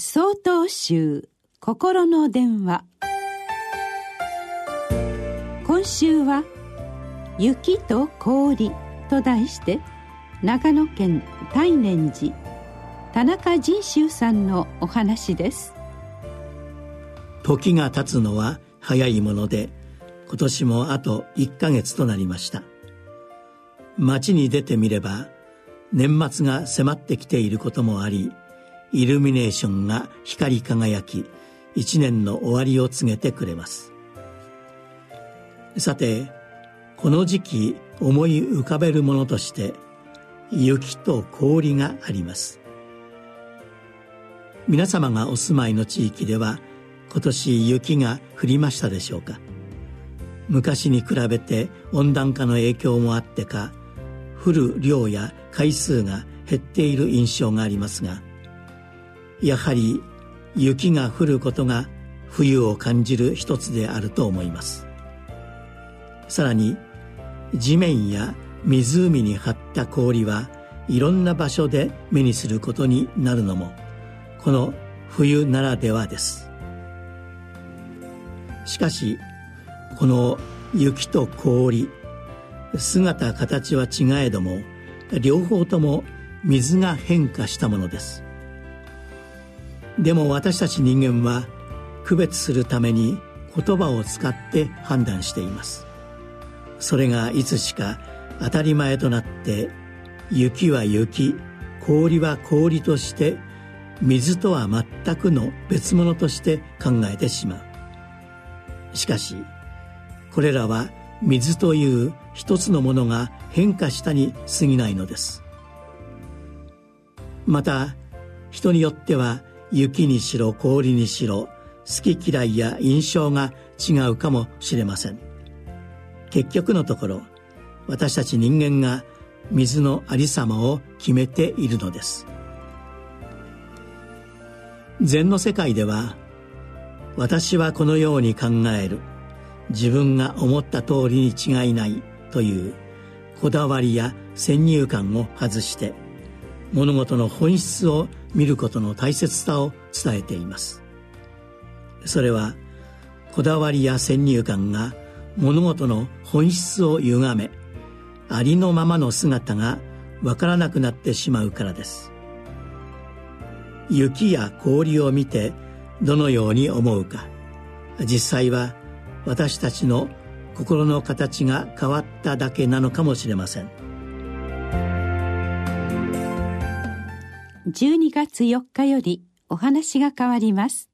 総統集心の電話。今週は「雪と氷」と題して長野県大念寺田中仁修さんのお話です。時が経つのは早いもので今年もあと1ヶ月となりました。街に出てみれば年末が迫ってきていることもありイルミネーションが光り輝き一年の終わりを告げてくれます。さてこの時期思い浮かべるものとして雪と氷があります。皆様がお住まいの地域では今年雪が降りましたでしょうか。昔に比べて温暖化の影響もあってか降る量や回数が減っている印象がありますがやはり雪が降ることが冬を感じる一つであると思います。さらに地面や湖に張った氷はいろんな場所で目にすることになるのもこの冬ならではです。しかしこの雪と氷姿形は違えども両方とも水が変化したものです。でも私たち人間は区別するために言葉を使って判断しています。それがいつしか当たり前となって雪は雪氷は氷として水とは全くの別物として考えてしまう。しかしこれらは水という一つのものが変化したに過ぎないのです。また人によっては雪にしろ氷にしろ好き嫌いや印象が違うかもしれません。結局のところ私たち人間が水のありさまを決めているのです。禅の世界では私はこのように考える。自分が思った通りに違いない。というこだわりや先入観を外して物事の本質を見ることの大切さを伝えています。それはこだわりや先入観が物事の本質を歪めありのままの姿がわからなくなってしまうからです。雪や氷を見てどのように思うか。実際は私たちの心の形が変わっただけなのかもしれません。12月4日よりお話が変わります。